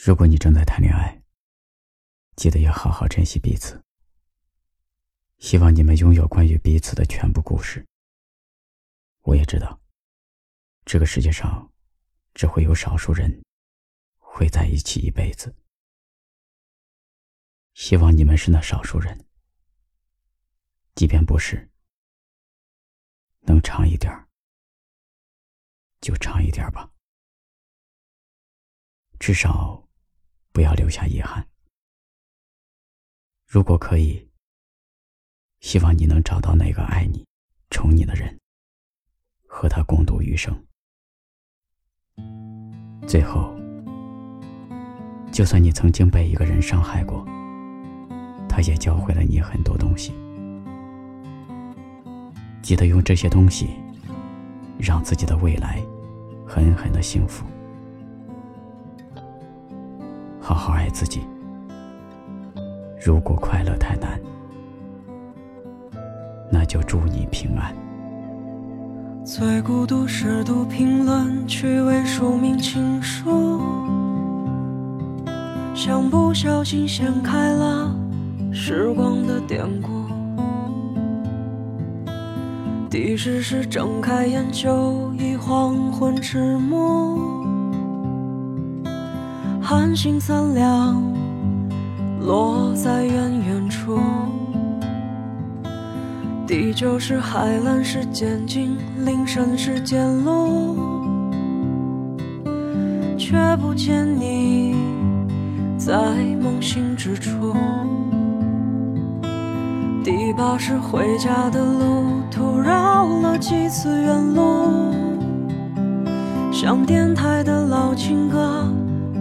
如果你正在谈恋爱，记得要好好珍惜彼此。希望你们拥有关于彼此的全部故事。我也知道，这个世界上只会有少数人会在一起一辈子。希望你们是那少数人，即便不是，能长一点就长一点吧，至少。不要留下遗憾。如果可以，希望你能找到那个爱你、宠你的人，和他共度余生。最后，就算你曾经被一个人伤害过，他也教会了你很多东西。记得用这些东西，让自己的未来狠狠的幸福。好好爱自己。如果快乐太难，那就祝你平安。最孤独是读评论，趣味署名情书，像不小心掀开了时光的典故。第十是睁开眼就已黄昏迟暮。寒星三两，落在远远处。第九是海蓝是渐近，林深是渐露，却不见你在梦醒之处。第八是回家的路途绕了几次远路，像电台的老情歌。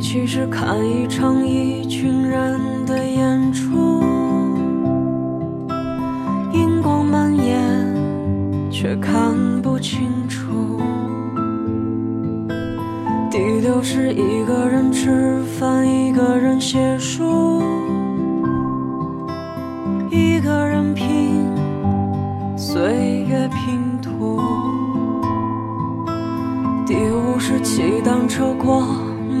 第七是看一场一群人的演出，荧光蔓延，却看不清楚。第六是一个人吃饭，一个人写书，一个人拼岁月拼图。第五是骑单车过。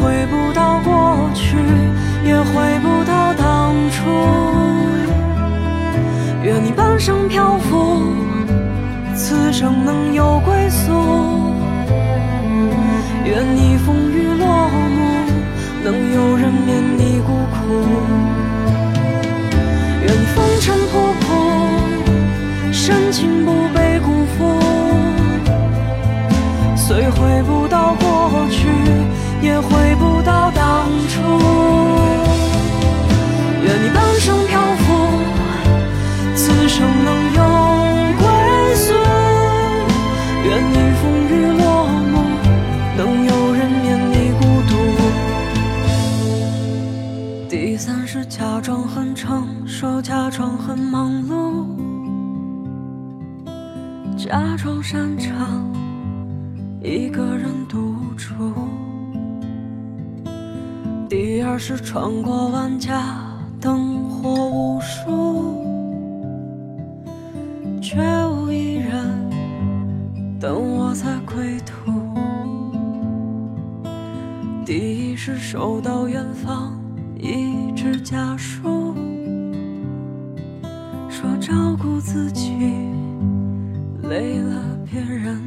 回不到过去，也回不到当初。愿你半生漂浮，此生能有归宿。愿你风雨落幕，能有人免你孤苦。愿你风尘仆仆，深情不被假装很成熟，假装很忙碌，假装擅长一个人独处。第二是穿过万家灯火无数，却无一人等我在归途。第一是收到远方一纸家书，说照顾自己累了别人。